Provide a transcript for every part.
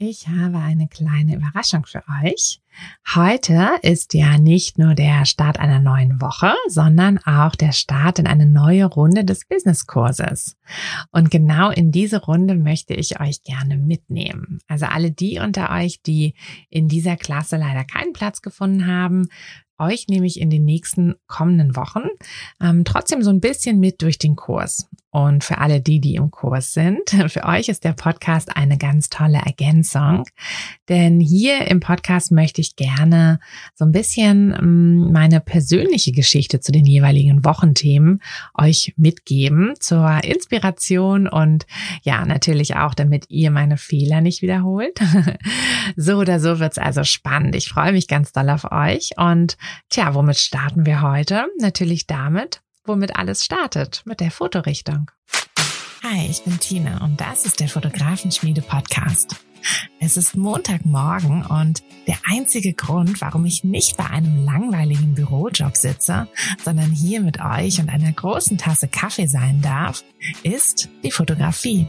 Ich habe eine kleine Überraschung für euch. Heute ist ja nicht nur der Start einer neuen Woche, sondern auch der Start in eine neue Runde des Businesskurses. Und genau in diese Runde möchte ich euch gerne mitnehmen. Also alle die unter euch, die in dieser Klasse leider keinen Platz gefunden haben, euch nehme ich in den nächsten kommenden Wochen ähm, trotzdem so ein bisschen mit durch den Kurs. Und für alle die, die im Kurs sind, für euch ist der Podcast eine ganz tolle Ergänzung. Denn hier im Podcast möchte ich gerne so ein bisschen ähm, meine persönliche Geschichte zu den jeweiligen Wochenthemen euch mitgeben zur Inspiration und ja, natürlich auch, damit ihr meine Fehler nicht wiederholt. so oder so wird's also spannend. Ich freue mich ganz doll auf euch und Tja, womit starten wir heute? Natürlich damit, womit alles startet, mit der Fotorichtung. Hi, ich bin Tina und das ist der Fotografenschmiede Podcast. Es ist Montagmorgen und der einzige Grund, warum ich nicht bei einem langweiligen Bürojob sitze, sondern hier mit euch und einer großen Tasse Kaffee sein darf, ist die Fotografie.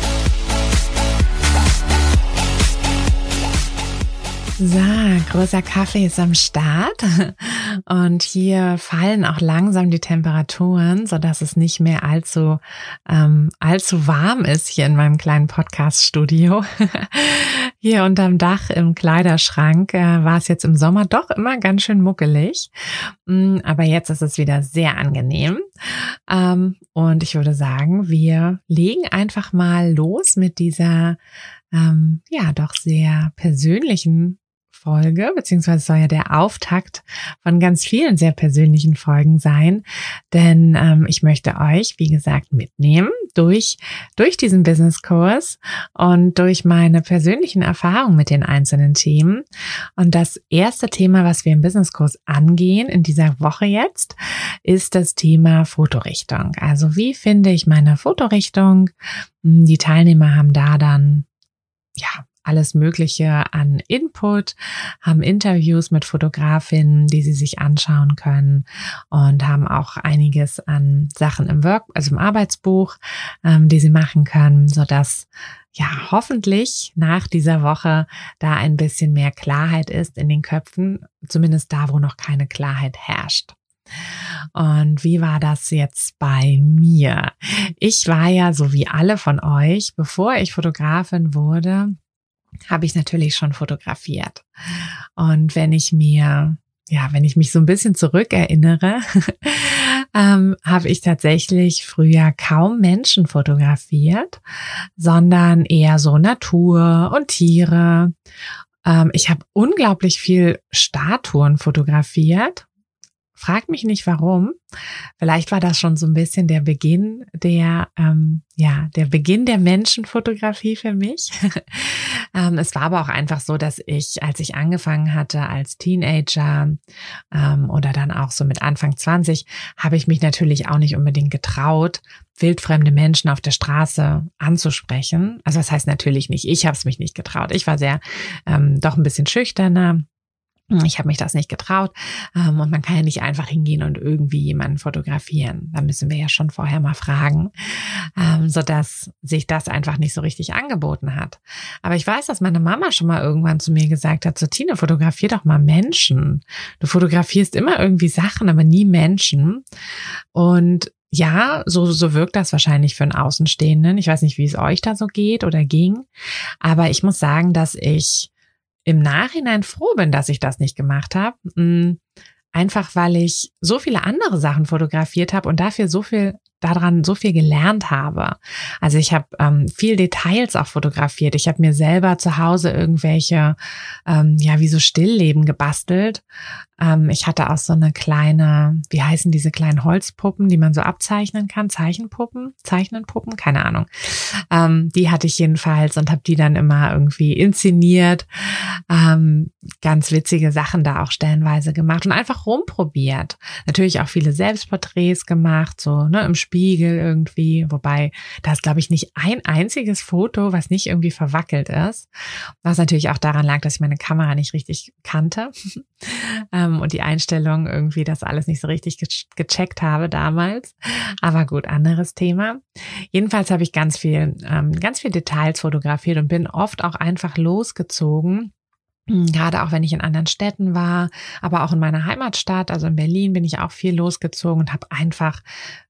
So, großer Kaffee ist am Start und hier fallen auch langsam die Temperaturen, so dass es nicht mehr allzu ähm, allzu warm ist hier in meinem kleinen Podcast-Studio. hier unterm Dach im Kleiderschrank äh, war es jetzt im Sommer doch immer ganz schön muckelig, mm, aber jetzt ist es wieder sehr angenehm. Ähm, und ich würde sagen, wir legen einfach mal los mit dieser ähm, ja doch sehr persönlichen Folge, beziehungsweise soll ja der Auftakt von ganz vielen sehr persönlichen Folgen sein. Denn ähm, ich möchte euch, wie gesagt, mitnehmen durch, durch diesen Business-Kurs und durch meine persönlichen Erfahrungen mit den einzelnen Themen. Und das erste Thema, was wir im Business-Kurs angehen in dieser Woche jetzt, ist das Thema Fotorichtung. Also wie finde ich meine Fotorichtung? Die Teilnehmer haben da dann ja, alles Mögliche an Input, haben Interviews mit Fotografinnen, die sie sich anschauen können und haben auch einiges an Sachen im Work, also im Arbeitsbuch, ähm, die sie machen können, so dass ja hoffentlich nach dieser Woche da ein bisschen mehr Klarheit ist in den Köpfen, zumindest da, wo noch keine Klarheit herrscht. Und wie war das jetzt bei mir? Ich war ja so wie alle von euch, bevor ich Fotografin wurde, habe ich natürlich schon fotografiert. Und wenn ich mir, ja, wenn ich mich so ein bisschen zurückerinnere, ähm, habe ich tatsächlich früher kaum Menschen fotografiert, sondern eher so Natur und Tiere. Ähm, ich habe unglaublich viel Statuen fotografiert Frag mich nicht warum. Vielleicht war das schon so ein bisschen der Beginn der, ähm, ja, der Beginn der Menschenfotografie für mich. ähm, es war aber auch einfach so, dass ich, als ich angefangen hatte als Teenager ähm, oder dann auch so mit Anfang 20, habe ich mich natürlich auch nicht unbedingt getraut, wildfremde Menschen auf der Straße anzusprechen. Also das heißt natürlich nicht, ich habe es mich nicht getraut. Ich war sehr ähm, doch ein bisschen schüchterner ich habe mich das nicht getraut. Ähm, und man kann ja nicht einfach hingehen und irgendwie jemanden fotografieren. Da müssen wir ja schon vorher mal fragen, ähm, sodass sich das einfach nicht so richtig angeboten hat. Aber ich weiß, dass meine Mama schon mal irgendwann zu mir gesagt hat, so Tine, fotografier doch mal Menschen. Du fotografierst immer irgendwie Sachen, aber nie Menschen. Und ja, so, so wirkt das wahrscheinlich für einen Außenstehenden. Ich weiß nicht, wie es euch da so geht oder ging. Aber ich muss sagen, dass ich im Nachhinein froh bin, dass ich das nicht gemacht habe. Mm, einfach weil ich so viele andere Sachen fotografiert habe und dafür so viel daran so viel gelernt habe. Also ich habe ähm, viel Details auch fotografiert. Ich habe mir selber zu Hause irgendwelche, ähm, ja, wie so Stillleben gebastelt ähm, ich hatte auch so eine kleine, wie heißen diese kleinen Holzpuppen, die man so abzeichnen kann? Zeichenpuppen? Zeichnenpuppen? Keine Ahnung. Ähm, die hatte ich jedenfalls und habe die dann immer irgendwie inszeniert. Ähm, ganz witzige Sachen da auch stellenweise gemacht und einfach rumprobiert. Natürlich auch viele Selbstporträts gemacht, so ne, im Spiegel irgendwie. Wobei da ist, glaube ich, nicht ein einziges Foto, was nicht irgendwie verwackelt ist. Was natürlich auch daran lag, dass ich meine Kamera nicht richtig kannte. ähm, und die Einstellung irgendwie das alles nicht so richtig ge gecheckt habe damals. Aber gut, anderes Thema. Jedenfalls habe ich ganz viel, ähm, ganz viel Details fotografiert und bin oft auch einfach losgezogen Gerade auch wenn ich in anderen Städten war, aber auch in meiner Heimatstadt, also in Berlin, bin ich auch viel losgezogen und habe einfach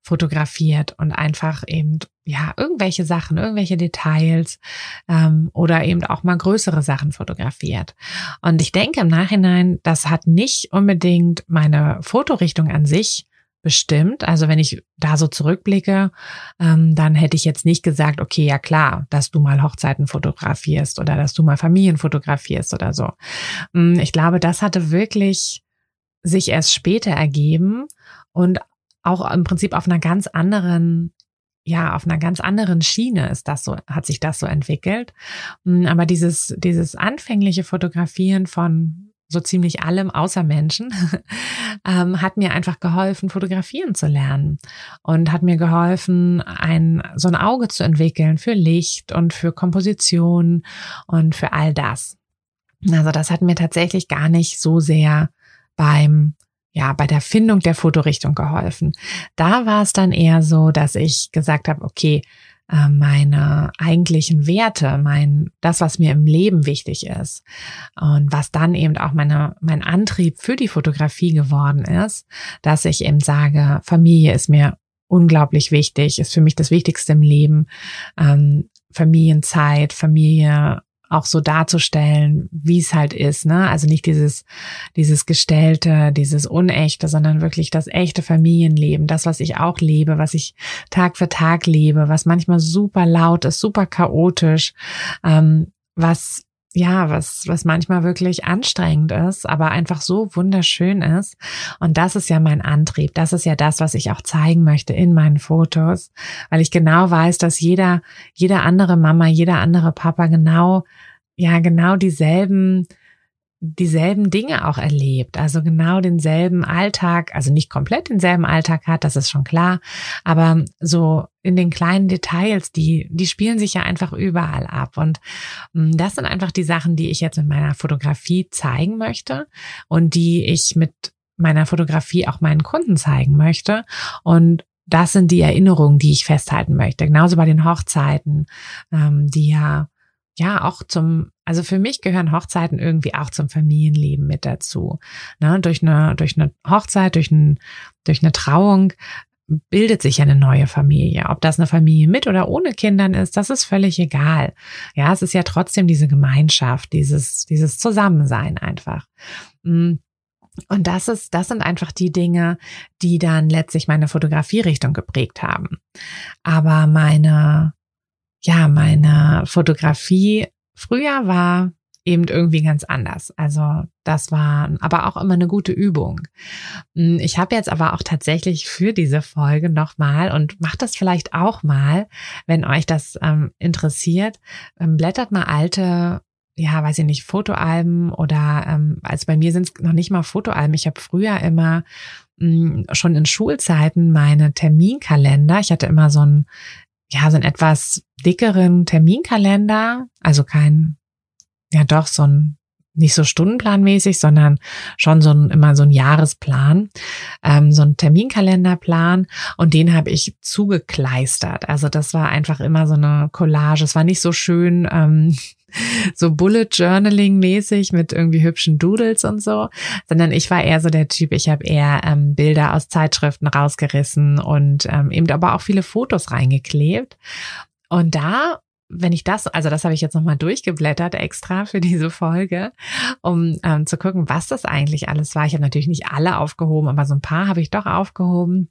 fotografiert und einfach eben ja irgendwelche Sachen, irgendwelche Details ähm, oder eben auch mal größere Sachen fotografiert. Und ich denke im Nachhinein, das hat nicht unbedingt meine Fotorichtung an sich bestimmt. Also wenn ich da so zurückblicke, ähm, dann hätte ich jetzt nicht gesagt, okay, ja klar, dass du mal Hochzeiten fotografierst oder dass du mal Familien fotografierst oder so. Mm, ich glaube, das hatte wirklich sich erst später ergeben und auch im Prinzip auf einer ganz anderen ja, auf einer ganz anderen Schiene ist das so, hat sich das so entwickelt. Mm, aber dieses, dieses anfängliche Fotografieren von so ziemlich allem außer Menschen, ähm, hat mir einfach geholfen, fotografieren zu lernen und hat mir geholfen, ein, so ein Auge zu entwickeln für Licht und für Komposition und für all das. Also das hat mir tatsächlich gar nicht so sehr beim ja, bei der Findung der Fotorichtung geholfen. Da war es dann eher so, dass ich gesagt habe, okay, äh, meine eigentlichen Werte, mein, das, was mir im Leben wichtig ist und was dann eben auch meine, mein Antrieb für die Fotografie geworden ist, dass ich eben sage, Familie ist mir unglaublich wichtig, ist für mich das Wichtigste im Leben. Ähm, Familienzeit, Familie auch so darzustellen, wie es halt ist, ne? Also nicht dieses, dieses Gestellte, dieses Unechte, sondern wirklich das echte Familienleben, das, was ich auch lebe, was ich Tag für Tag lebe, was manchmal super laut ist, super chaotisch, ähm, was ja, was, was manchmal wirklich anstrengend ist, aber einfach so wunderschön ist. Und das ist ja mein Antrieb. Das ist ja das, was ich auch zeigen möchte in meinen Fotos, weil ich genau weiß, dass jeder, jeder andere Mama, jeder andere Papa genau, ja, genau dieselben dieselben Dinge auch erlebt, also genau denselben Alltag, also nicht komplett denselben Alltag hat, das ist schon klar, aber so in den kleinen Details, die, die spielen sich ja einfach überall ab. Und mm, das sind einfach die Sachen, die ich jetzt mit meiner Fotografie zeigen möchte und die ich mit meiner Fotografie auch meinen Kunden zeigen möchte. Und das sind die Erinnerungen, die ich festhalten möchte. Genauso bei den Hochzeiten, ähm, die ja ja auch zum, also für mich gehören Hochzeiten irgendwie auch zum Familienleben mit dazu. Ne? Durch eine, durch eine Hochzeit, durch, ein, durch eine Trauung bildet sich eine neue Familie. Ob das eine Familie mit oder ohne Kindern ist, das ist völlig egal. Ja, es ist ja trotzdem diese Gemeinschaft, dieses, dieses Zusammensein einfach. Mm. Und das ist, das sind einfach die Dinge, die dann letztlich meine Fotografierichtung geprägt haben. Aber meine, ja, meine Fotografie früher war eben irgendwie ganz anders. Also das war aber auch immer eine gute Übung. Hm, ich habe jetzt aber auch tatsächlich für diese Folge nochmal und macht das vielleicht auch mal, wenn euch das ähm, interessiert, ähm, blättert mal alte ja, weiß ich nicht, Fotoalben oder ähm, also bei mir sind es noch nicht mal Fotoalben. Ich habe früher immer hm, schon in Schulzeiten meine Terminkalender. Ich hatte immer so ein ja, so einen etwas dickeren Terminkalender, also kein ja doch so ein nicht so stundenplanmäßig, sondern schon so ein, immer so ein Jahresplan, ähm, so ein Terminkalenderplan und den habe ich zugekleistert. Also das war einfach immer so eine Collage. Es war nicht so schön ähm, so Bullet Journaling mäßig mit irgendwie hübschen Doodles und so, sondern ich war eher so der Typ, ich habe eher ähm, Bilder aus Zeitschriften rausgerissen und ähm, eben aber auch viele Fotos reingeklebt. Und da wenn ich das, also das habe ich jetzt nochmal durchgeblättert extra für diese Folge, um ähm, zu gucken, was das eigentlich alles war. Ich habe natürlich nicht alle aufgehoben, aber so ein paar habe ich doch aufgehoben.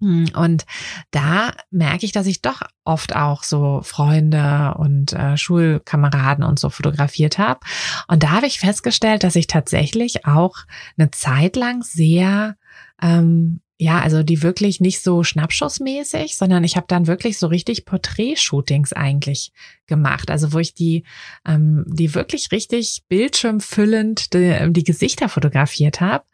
Hm, und da merke ich, dass ich doch oft auch so Freunde und äh, Schulkameraden und so fotografiert habe. Und da habe ich festgestellt, dass ich tatsächlich auch eine Zeit lang sehr ähm, ja, also die wirklich nicht so schnappschussmäßig, sondern ich habe dann wirklich so richtig Porträtshootings eigentlich gemacht. Also wo ich die, ähm, die wirklich richtig bildschirmfüllend die, die Gesichter fotografiert habe.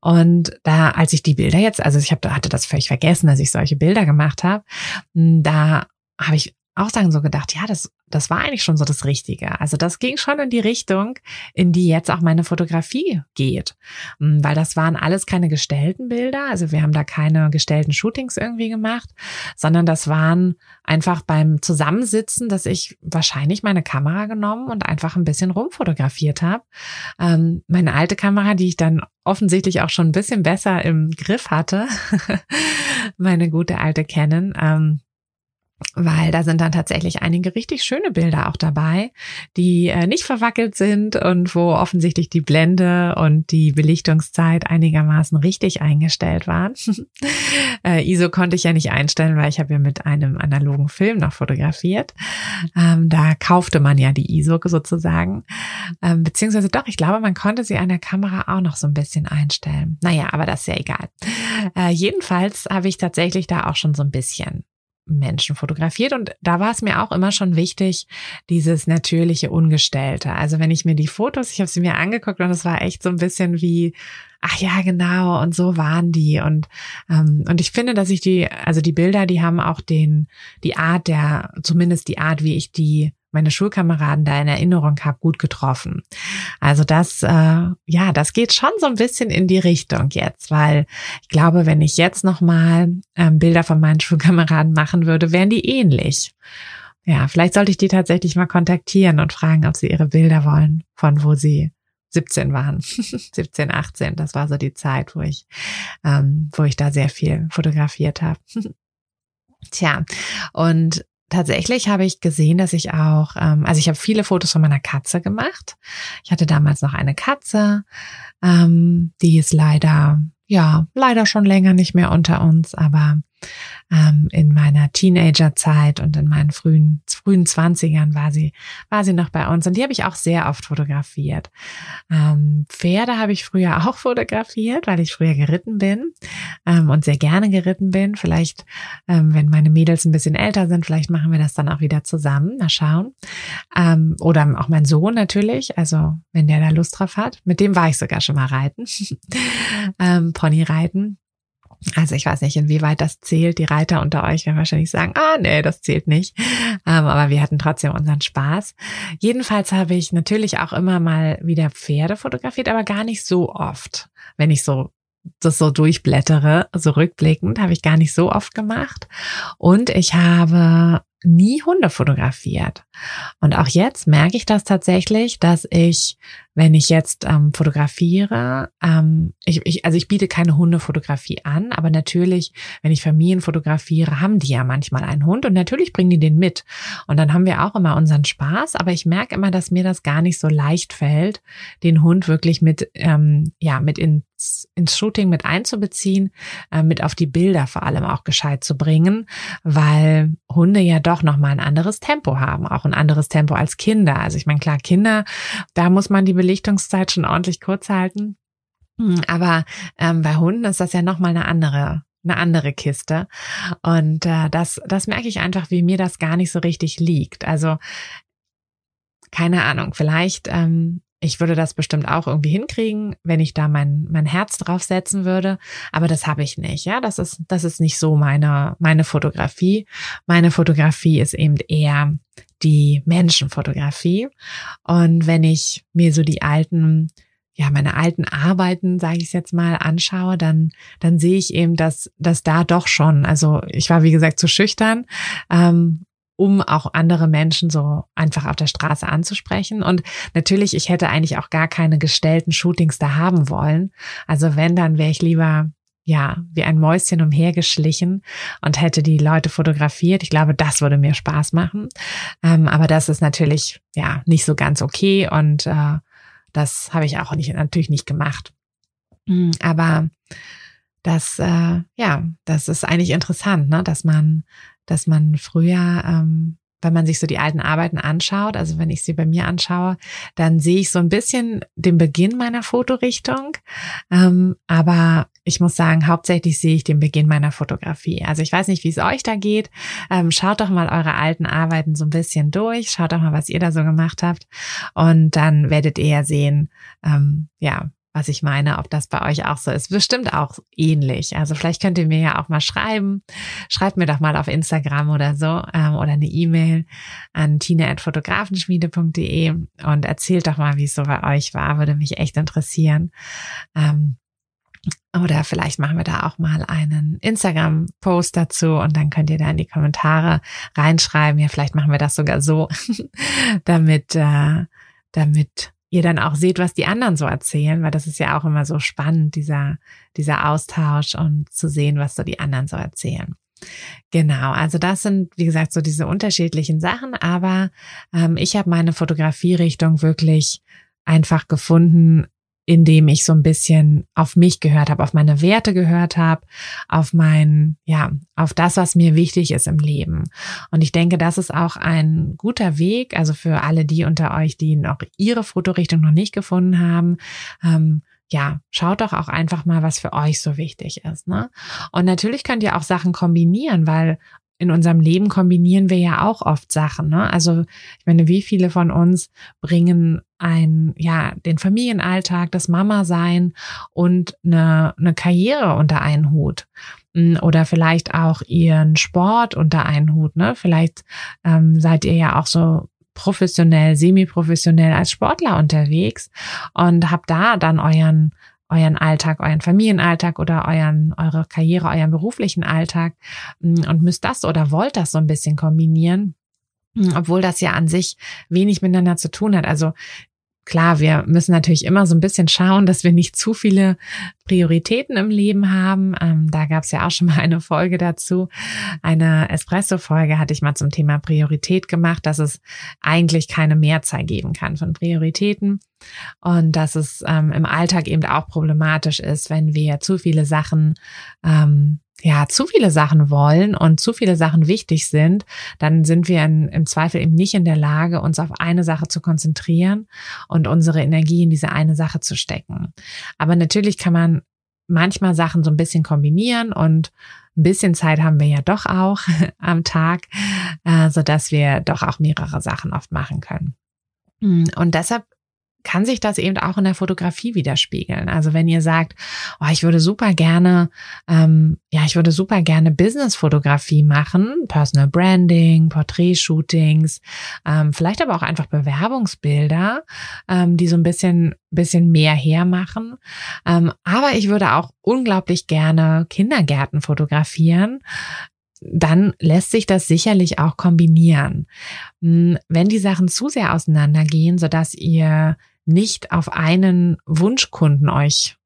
Und da, als ich die Bilder jetzt, also ich hab, hatte das völlig vergessen, dass ich solche Bilder gemacht habe, da habe ich auch sagen so gedacht, ja, das, das war eigentlich schon so das Richtige. Also das ging schon in die Richtung, in die jetzt auch meine Fotografie geht. Mm, weil das waren alles keine gestellten Bilder. Also wir haben da keine gestellten Shootings irgendwie gemacht, sondern das waren einfach beim Zusammensitzen, dass ich wahrscheinlich meine Kamera genommen und einfach ein bisschen rumfotografiert habe. Ähm, meine alte Kamera, die ich dann offensichtlich auch schon ein bisschen besser im Griff hatte, meine gute alte Canon, ähm, weil da sind dann tatsächlich einige richtig schöne Bilder auch dabei, die äh, nicht verwackelt sind und wo offensichtlich die Blende und die Belichtungszeit einigermaßen richtig eingestellt waren. äh, ISO konnte ich ja nicht einstellen, weil ich habe ja mit einem analogen Film noch fotografiert. Ähm, da kaufte man ja die ISO sozusagen, ähm, beziehungsweise doch, ich glaube, man konnte sie an der Kamera auch noch so ein bisschen einstellen. Naja, aber das ist ja egal. Äh, jedenfalls habe ich tatsächlich da auch schon so ein bisschen Menschen fotografiert und da war es mir auch immer schon wichtig, dieses natürliche Ungestellte. Also wenn ich mir die Fotos, ich habe sie mir angeguckt und es war echt so ein bisschen wie, ach ja, genau, und so waren die. Und, ähm, und ich finde, dass ich die, also die Bilder, die haben auch den, die Art der, zumindest die Art, wie ich die meine Schulkameraden da in Erinnerung habe, gut getroffen. Also das, äh, ja, das geht schon so ein bisschen in die Richtung jetzt, weil ich glaube, wenn ich jetzt nochmal ähm, Bilder von meinen Schulkameraden machen würde, wären die ähnlich. Ja, vielleicht sollte ich die tatsächlich mal kontaktieren und fragen, ob sie ihre Bilder wollen, von wo sie 17 waren. 17, 18, das war so die Zeit, wo ich, ähm, wo ich da sehr viel fotografiert habe. Tja, und tatsächlich habe ich gesehen, dass ich auch, ähm, also ich habe viele Fotos von meiner Katze gemacht. Ich hatte damals noch eine Katze, ähm, die ist leider, ja, leider schon länger nicht mehr unter uns, aber ähm, in meiner Teenagerzeit und in meinen frühen, frühen Zwanzigern war sie, war sie noch bei uns und die habe ich auch sehr oft fotografiert. Ähm, Pferde habe ich früher auch fotografiert, weil ich früher geritten bin ähm, und sehr gerne geritten bin. Vielleicht, ähm, wenn meine Mädels ein bisschen älter sind, vielleicht machen wir das dann auch wieder zusammen. Mal schauen. Ähm, oder auch mein Sohn natürlich, also wenn der da Lust drauf hat. Mit dem war ich sogar schon mal reiten. ähm, Pony reiten. Also ich weiß nicht, inwieweit das zählt. Die Reiter unter euch werden wahrscheinlich sagen, ah nee, das zählt nicht. Ähm, aber wir hatten trotzdem unseren Spaß. Jedenfalls habe ich natürlich auch immer mal wieder Pferde fotografiert, aber gar nicht so oft. Wenn ich so das so durchblättere, so rückblickend, habe ich gar nicht so oft gemacht. Und ich habe nie Hunde fotografiert. Und auch jetzt merke ich das tatsächlich, dass ich, wenn ich jetzt ähm, fotografiere, ähm, ich, ich, also ich biete keine Hundefotografie an, aber natürlich, wenn ich Familien fotografiere, haben die ja manchmal einen Hund und natürlich bringen die den mit. Und dann haben wir auch immer unseren Spaß, aber ich merke immer, dass mir das gar nicht so leicht fällt, den Hund wirklich mit, ähm, ja, mit ins ins, ins Shooting mit einzubeziehen, äh, mit auf die Bilder vor allem auch gescheit zu bringen, weil Hunde ja doch nochmal ein anderes Tempo haben, auch ein anderes Tempo als Kinder. Also ich meine, klar, Kinder, da muss man die Belichtungszeit schon ordentlich kurz halten. Hm, aber ähm, bei Hunden ist das ja nochmal eine andere eine andere Kiste. Und äh, das, das merke ich einfach, wie mir das gar nicht so richtig liegt. Also keine Ahnung, vielleicht, ähm, ich würde das bestimmt auch irgendwie hinkriegen, wenn ich da mein, mein Herz draufsetzen würde. Aber das habe ich nicht. Ja, das ist, das ist nicht so meine, meine Fotografie. Meine Fotografie ist eben eher die Menschenfotografie. Und wenn ich mir so die alten ja, meine alten Arbeiten, sage ich es jetzt mal, anschaue, dann, dann sehe ich eben, dass, dass da doch schon, also ich war wie gesagt zu schüchtern, ähm, um auch andere Menschen so einfach auf der Straße anzusprechen. Und natürlich, ich hätte eigentlich auch gar keine gestellten Shootings da haben wollen. Also wenn, dann wäre ich lieber ja, wie ein Mäuschen umhergeschlichen und hätte die Leute fotografiert. Ich glaube, das würde mir Spaß machen. Ähm, aber das ist natürlich, ja, nicht so ganz okay und äh, das habe ich auch nicht, natürlich nicht gemacht. Hm, aber das, äh, ja, das ist eigentlich interessant, ne? dass man, dass man früher, ähm, wenn man sich so die alten Arbeiten anschaut, also wenn ich sie bei mir anschaue, dann sehe ich so ein bisschen den Beginn meiner Fotorichtung. Ähm, aber ich muss sagen, hauptsächlich sehe ich den Beginn meiner Fotografie. Also ich weiß nicht, wie es euch da geht. Ähm, schaut doch mal eure alten Arbeiten so ein bisschen durch. Schaut doch mal, was ihr da so gemacht habt. Und dann werdet ihr ja sehen, ähm, ja, was ich meine, ob das bei euch auch so ist. Bestimmt auch ähnlich. Also vielleicht könnt ihr mir ja auch mal schreiben. Schreibt mir doch mal auf Instagram oder so ähm, oder eine E-Mail an tina.fotografenschmiede.de und erzählt doch mal, wie es so bei euch war. Würde mich echt interessieren. Ähm, oder vielleicht machen wir da auch mal einen Instagram-Post dazu und dann könnt ihr da in die Kommentare reinschreiben. Ja, vielleicht machen wir das sogar so, damit, äh, damit ihr dann auch seht, was die anderen so erzählen, weil das ist ja auch immer so spannend, dieser, dieser Austausch und zu sehen, was so die anderen so erzählen. Genau, also das sind, wie gesagt, so diese unterschiedlichen Sachen, aber ähm, ich habe meine Fotografierichtung wirklich einfach gefunden, indem ich so ein bisschen auf mich gehört habe, auf meine Werte gehört habe, auf mein, ja, auf das, was mir wichtig ist im Leben. Und ich denke, das ist auch ein guter Weg, also für alle die unter euch, die noch ihre Fotorichtung noch nicht gefunden haben, ähm, ja, schaut doch auch einfach mal, was für euch so wichtig ist. Ne? Und natürlich könnt ihr auch Sachen kombinieren, weil in unserem Leben kombinieren wir ja auch oft Sachen. Ne? Also ich meine, wie viele von uns bringen ein, ja, den Familienalltag, das Mama-Sein und eine, eine Karriere unter einen Hut hm, oder vielleicht auch ihren Sport unter einen Hut. Ne? Vielleicht ähm, seid ihr ja auch so professionell, semi-professionell als Sportler unterwegs und habt da dann euren euren Alltag, euren Familienalltag oder euren, eure Karriere, euren beruflichen Alltag mm, und müsst das oder wollt das so ein bisschen kombinieren, mm, obwohl das ja an sich wenig miteinander zu tun hat. Also Klar, wir müssen natürlich immer so ein bisschen schauen, dass wir nicht zu viele Prioritäten im Leben haben. Ähm, da gab es ja auch schon mal eine Folge dazu. Eine Espresso-Folge hatte ich mal zum Thema Priorität gemacht, dass es eigentlich keine Mehrzahl geben kann von Prioritäten und dass es ähm, im Alltag eben auch problematisch ist, wenn wir zu viele Sachen ähm, ja, zu viele Sachen wollen und zu viele Sachen wichtig sind, dann sind wir in, im Zweifel eben nicht in der Lage, uns auf eine Sache zu konzentrieren und unsere Energie in diese eine Sache zu stecken. Aber natürlich kann man manchmal Sachen so ein bisschen kombinieren und ein bisschen Zeit haben wir ja doch auch am Tag, äh, so dass wir doch auch mehrere Sachen oft machen können. Und deshalb kann sich das eben auch in der Fotografie widerspiegeln. Also wenn ihr sagt, oh, ich würde super gerne, ähm, ja, ich würde super gerne Business-Fotografie machen, Personal Branding, Porträtshootings, ähm, vielleicht aber auch einfach Bewerbungsbilder, ähm, die so ein bisschen, bisschen mehr hermachen. Ähm, aber ich würde auch unglaublich gerne Kindergärten fotografieren dann lässt sich das sicherlich auch kombinieren. Hm, wenn die Sachen zu sehr auseinandergehen, sodass ihr nicht auf einen Wunschkunden euch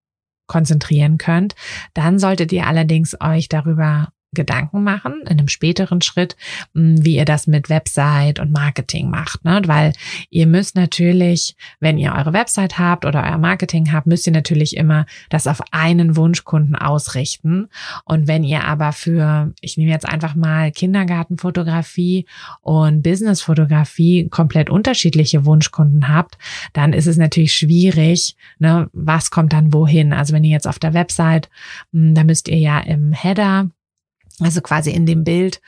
konzentrieren könnt, dann solltet ihr allerdings euch darüber Gedanken machen in einem späteren Schritt, hm, wie ihr das mit Website und Marketing macht, ne? Weil ihr müsst natürlich, wenn ihr eure Website habt oder euer Marketing habt, müsst ihr natürlich immer das auf einen Wunschkunden ausrichten. Und wenn ihr aber für, ich nehme jetzt einfach mal Kindergartenfotografie und Businessfotografie komplett unterschiedliche Wunschkunden habt, dann ist es natürlich schwierig, ne? Was kommt dann wohin? Also wenn ihr jetzt auf der Website, hm, da müsst ihr ja im Header also quasi in dem Bild,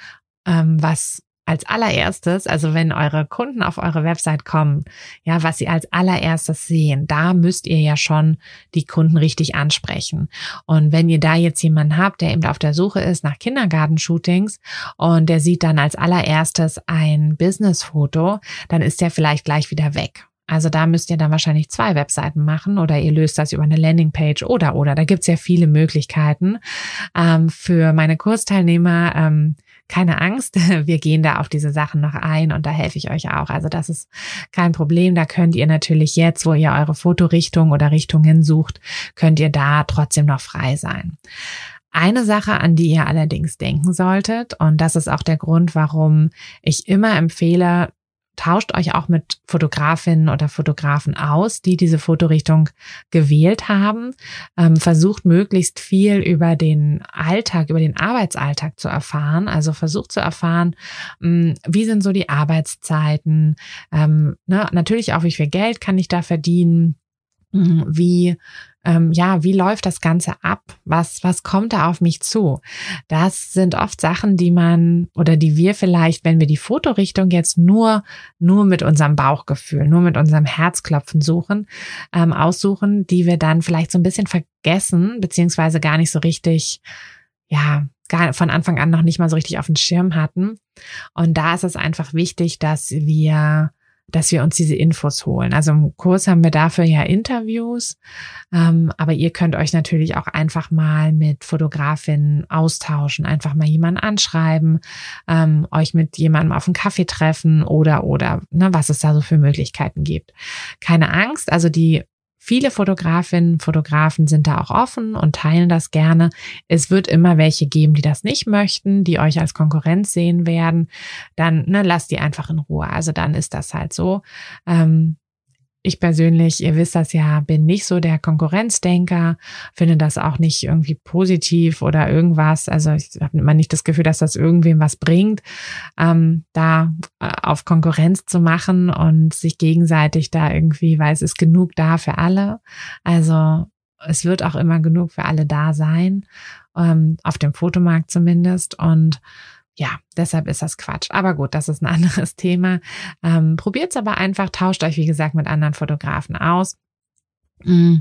ähm, was als allererstes, also wenn eure Kunden auf eure Website kommen, ja, was sie als allererstes sehen, da müsst ihr ja schon die Kunden richtig ansprechen. Und wenn ihr da jetzt jemanden habt, der eben auf der Suche ist nach Kindergartenshootings und der sieht dann als allererstes ein Businessfoto, dann ist der vielleicht gleich wieder weg. Also da müsst ihr dann wahrscheinlich zwei Webseiten machen oder ihr löst das über eine Landingpage oder oder. Da gibt's ja viele Möglichkeiten. Ähm, für meine Kursteilnehmer, ähm, keine Angst, wir gehen da auf diese Sachen noch ein und da helfe ich euch auch. Also das ist kein Problem. Da könnt ihr natürlich jetzt, wo ihr eure Fotorichtung oder Richtungen sucht, könnt ihr da trotzdem noch frei sein. Eine Sache, an die ihr allerdings denken solltet, und das ist auch der Grund, warum ich immer empfehle, tauscht euch auch mit Fotografinnen oder Fotografen aus, die diese Fotorichtung gewählt haben. Ähm, versucht möglichst viel über den Alltag, über den Arbeitsalltag zu erfahren. Also versucht zu erfahren, mh, hm, wie sind so die Arbeitszeiten. Ähm, ne, natürlich auch, wie viel Geld kann ich da verdienen. Wie ähm, ja, wie läuft das Ganze ab? Was, was kommt da auf mich zu? Das sind oft Sachen, die man oder die wir vielleicht, wenn wir die Fotorichtung jetzt nur, nur mit unserem Bauchgefühl, nur mit unserem Herzklopfen suchen, ähm, aussuchen, die wir dann vielleicht so ein bisschen vergessen, beziehungsweise gar nicht so richtig, ja, gar von Anfang an noch nicht mal so richtig auf dem Schirm hatten. Und da ist es einfach wichtig, dass wir dass wir uns diese Infos holen. Also im Kurs haben wir dafür ja Interviews, ähm, aber ihr könnt euch natürlich auch einfach mal mit Fotografinnen austauschen, einfach mal jemanden anschreiben, ähm, euch mit jemandem auf einen Kaffee treffen oder oder ne, was es da so für Möglichkeiten gibt. Keine Angst, also die Viele Fotografinnen, Fotografen sind da auch offen und teilen das gerne. Es wird immer welche geben, die das nicht möchten, die euch als Konkurrenz sehen werden. Dann ne, lasst die einfach in Ruhe. Also dann ist das halt so. Ähm, ich persönlich, ihr wisst das ja, bin nicht so der Konkurrenzdenker, finde das auch nicht irgendwie positiv oder irgendwas. Also ich habe immer nicht das Gefühl, dass das irgendwem was bringt, ähm, da äh, auf Konkurrenz zu machen und sich gegenseitig da irgendwie, weil es ist genug da für alle. Also es wird auch immer genug für alle da sein, ähm, auf dem Fotomarkt zumindest. Und ja, deshalb ist das Quatsch. Aber gut, das ist ein anderes Thema. Ähm, Probiert es aber einfach, tauscht euch, wie gesagt, mit anderen Fotografen aus mm,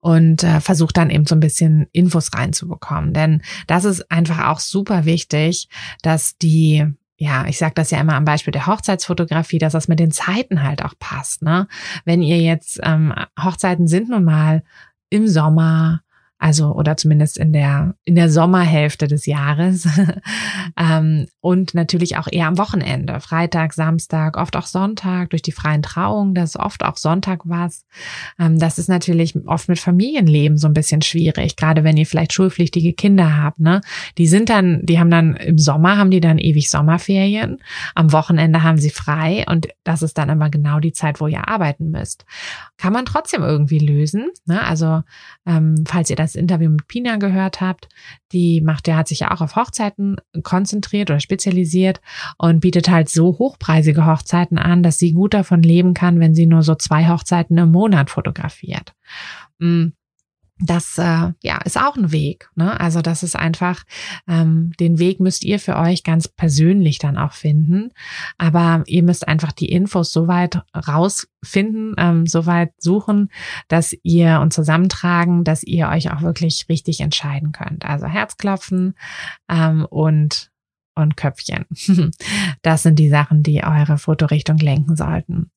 und äh, versucht dann eben so ein bisschen Infos reinzubekommen. Denn das ist einfach auch super wichtig, dass die ja, ich sage das ja immer am Beispiel der Hochzeitsfotografie, dass das mit den Zeiten halt auch passt. Ne? Wenn ihr jetzt ähm, Hochzeiten sind nun mal im Sommer also oder zumindest in der in der Sommerhälfte des Jahres ähm, und natürlich auch eher am Wochenende, Freitag, Samstag, oft auch Sonntag durch die freien Trauungen, das oft auch Sonntag was. Ähm, das ist natürlich oft mit Familienleben so ein bisschen schwierig, gerade wenn ihr vielleicht schulpflichtige Kinder habt. Ne, die sind dann, die haben dann im Sommer haben die dann ewig Sommerferien, am Wochenende haben sie frei und das ist dann immer genau die Zeit, wo ihr arbeiten müsst. Kann man trotzdem irgendwie lösen. Ne? Also ähm, falls ihr das das Interview mit Pina gehört habt, die macht, der hat sich ja auch auf Hochzeiten konzentriert oder spezialisiert und bietet halt so hochpreisige Hochzeiten an, dass sie gut davon leben kann, wenn sie nur so zwei Hochzeiten im Monat fotografiert. Mm das äh, ja ist auch ein Weg. Ne? Also das ist einfach, ähm, den Weg müsst ihr für euch ganz persönlich dann auch finden. Aber ihr müsst einfach die Infos so weit rausfinden, ähm, so weit suchen, dass ihr und zusammentragen, dass ihr euch auch wirklich richtig entscheiden könnt. Also Herzklopfen ähm, und und Köpfchen. Das sind die Sachen, die eure Fotorichtung lenken sollten.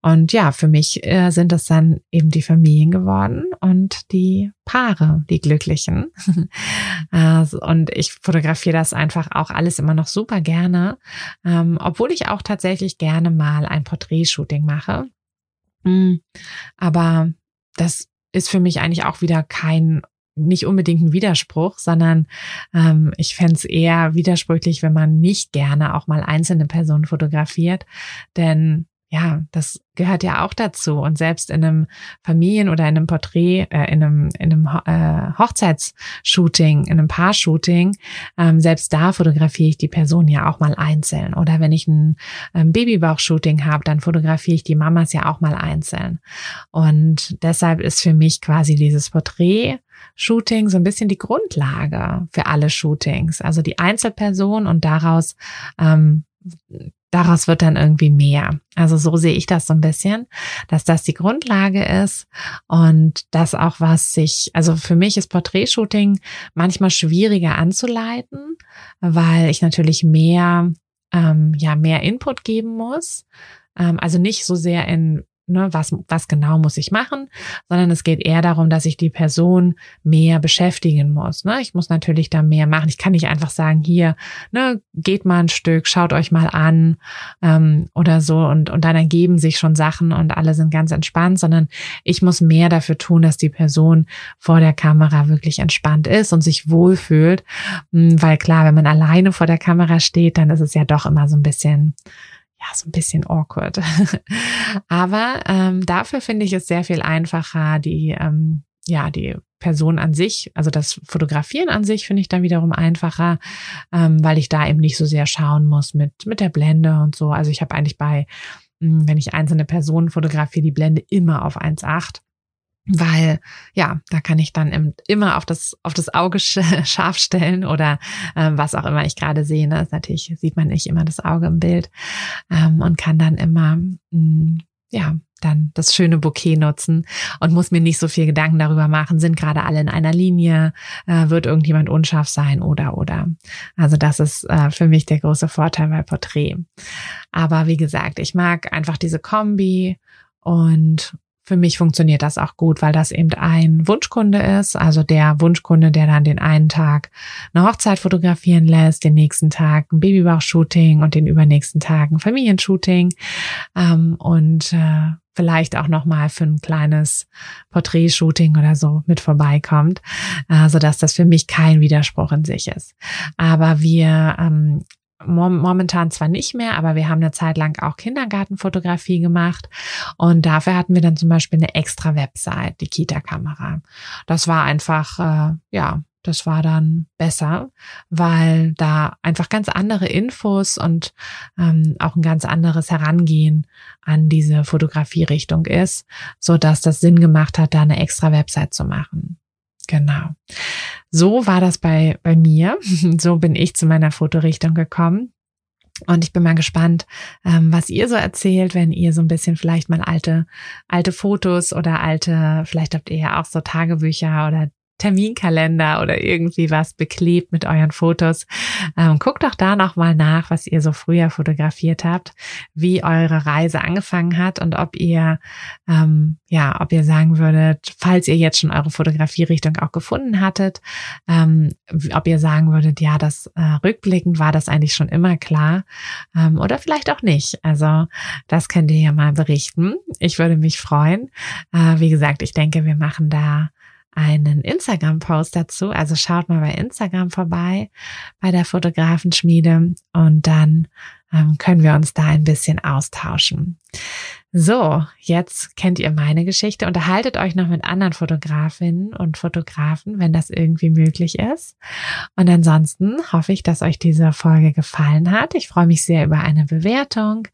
Und ja, für mich äh, sind es dann eben die Familien geworden und die Paare, die Glücklichen. also, und ich fotografiere das einfach auch alles immer noch super gerne, ähm, obwohl ich auch tatsächlich gerne mal ein Porträtshooting mache. Mhm. Aber das ist für mich eigentlich auch wieder kein nicht unbedingt ein Widerspruch, sondern ähm, ich fände es eher widersprüchlich, wenn man nicht gerne auch mal einzelne Personen fotografiert. Denn ja, das gehört ja auch dazu. Und selbst in einem Familien- oder in einem Porträt, äh, in einem, in einem äh, Hochzeitsshooting, in einem Paar-Shooting, ähm, selbst da fotografiere ich die Person ja auch mal einzeln. Oder wenn ich ein ähm, Babybauch-Shooting habe, dann fotografiere ich die Mamas ja auch mal einzeln. Und deshalb ist für mich quasi dieses Porträt Shooting so ein bisschen die Grundlage für alle Shootings. Also die Einzelperson und daraus ähm, daraus wird dann irgendwie mehr. Also so sehe ich das so ein bisschen, dass das die Grundlage ist und das auch was sich, also für mich ist Porträtshooting manchmal schwieriger anzuleiten, weil ich natürlich mehr, ähm, ja, mehr Input geben muss. Ähm, also nicht so sehr in ne, was, was genau muss ich machen, sondern es geht eher darum, dass ich die Person mehr beschäftigen muss. Ne? Ich muss natürlich da mehr machen. Ich kann nicht einfach sagen, hier, ne, geht mal ein Stück, schaut euch mal an ähm, oder so und, und dann ergeben sich schon Sachen und alle sind ganz entspannt, sondern ich muss mehr dafür tun, dass die Person vor der Kamera wirklich entspannt ist und sich wohlfühlt. Hm, weil klar, wenn man alleine vor der Kamera steht, dann ist es ja doch immer so ein bisschen ja, so ein bisschen awkward. Aber ähm, dafür finde ich es sehr viel einfacher, die, ähm, ja, die Person an sich, also das Fotografieren an sich finde ich dann wiederum einfacher, ähm, weil ich da eben nicht so sehr schauen muss mit, mit der Blende und so. Also ich habe eigentlich bei, hm, wenn ich einzelne Personen fotografiere, die Blende immer auf 1,8 weil ja, da kann ich dann immer auf das auf das Auge scharf stellen oder ähm, was auch immer ich gerade sehe. Ne? Natürlich sieht man nicht immer das Auge im Bild ähm, und kann dann immer mh, mm, ja dann das schöne Bouquet nutzen und muss mir nicht so viel Gedanken darüber machen, sind gerade alle in einer Linie, äh, wird irgendjemand unscharf sein oder oder. Also das ist äh, für mich der große Vorteil bei Porträt. Aber wie gesagt, ich mag einfach diese Kombi und für mich funktioniert das auch gut, weil das eben ein Wunschkunde ist. Also der Wunschkunde, der dann den einen Tag eine Hochzeit fotografieren lässt, den nächsten Tag ein Babybauch-Shooting und den übernächsten Tag ein Familienshooting. Ähm, und äh, vielleicht auch noch mal für ein kleines Porträtshooting oder so mit vorbeikommt, äh, so dass das für mich kein Widerspruch in sich ist. Aber wir ähm, momentan zwar nicht mehr, aber wir haben eine Zeit lang auch Kindergartenfotografie gemacht und dafür hatten wir dann zum Beispiel eine extra Website, die Kita-Kamera. Das war einfach, äh, ja, das war dann besser, weil da einfach ganz andere Infos und ähm, auch ein ganz anderes Herangehen an diese Fotografierichtung ist, so dass das Sinn gemacht hat, da eine extra Website zu machen. Genau. So war das bei, bei mir. So bin ich zu meiner Fotorichtung gekommen. Und ich bin mal gespannt, ähm, was ihr so erzählt, wenn ihr so ein bisschen vielleicht mal alte, alte Fotos oder alte, vielleicht habt ihr ja auch so Tagebücher oder Terminkalender oder irgendwie was beklebt mit euren Fotos. Ähm, guckt doch da noch mal nach, was ihr so früher fotografiert habt, wie eure Reise angefangen hat und ob ihr, ähm, ja, ob ihr sagen würdet, falls ihr jetzt schon eure Fotografierichtung auch gefunden hattet, ähm, ob ihr sagen würdet, ja, das äh, rückblickend war das eigentlich schon immer klar ähm, oder vielleicht auch nicht. Also das könnt ihr ja mal berichten. Ich würde mich freuen. Äh, wie gesagt, ich denke, wir machen da einen Instagram-Post dazu. Also schaut mal bei Instagram vorbei bei der Fotografenschmiede und dann ähm, können wir uns da ein bisschen austauschen. So, jetzt kennt ihr meine Geschichte. Unterhaltet euch noch mit anderen Fotografinnen und Fotografen, wenn das irgendwie möglich ist. Und ansonsten hoffe ich, dass euch diese Folge gefallen hat. Ich freue mich sehr über eine Bewertung.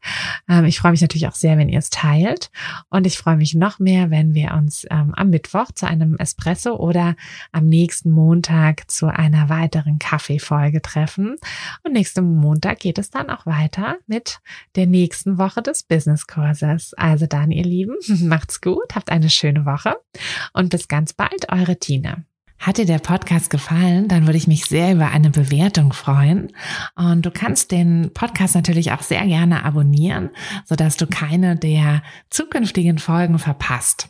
Ähm, ich freue mich natürlich auch sehr, wenn ihr es teilt. Und ich freue mich noch mehr, wenn wir uns ähm, am Mittwoch zu einem Espresso oder am nächsten Montag zu einer weiteren Kaffeefolge treffen. Und nächsten Montag geht es dann auch weiter mit der nächsten Woche des Business-Kurses. Also dann, ihr Lieben, macht's gut, habt eine schöne Woche und bis ganz bald, eure Tina. Hat dir der Podcast gefallen, dann würde ich mich sehr über eine Bewertung freuen. Und du kannst den Podcast natürlich auch sehr gerne abonnieren, sodass du keine der zukünftigen Folgen verpasst.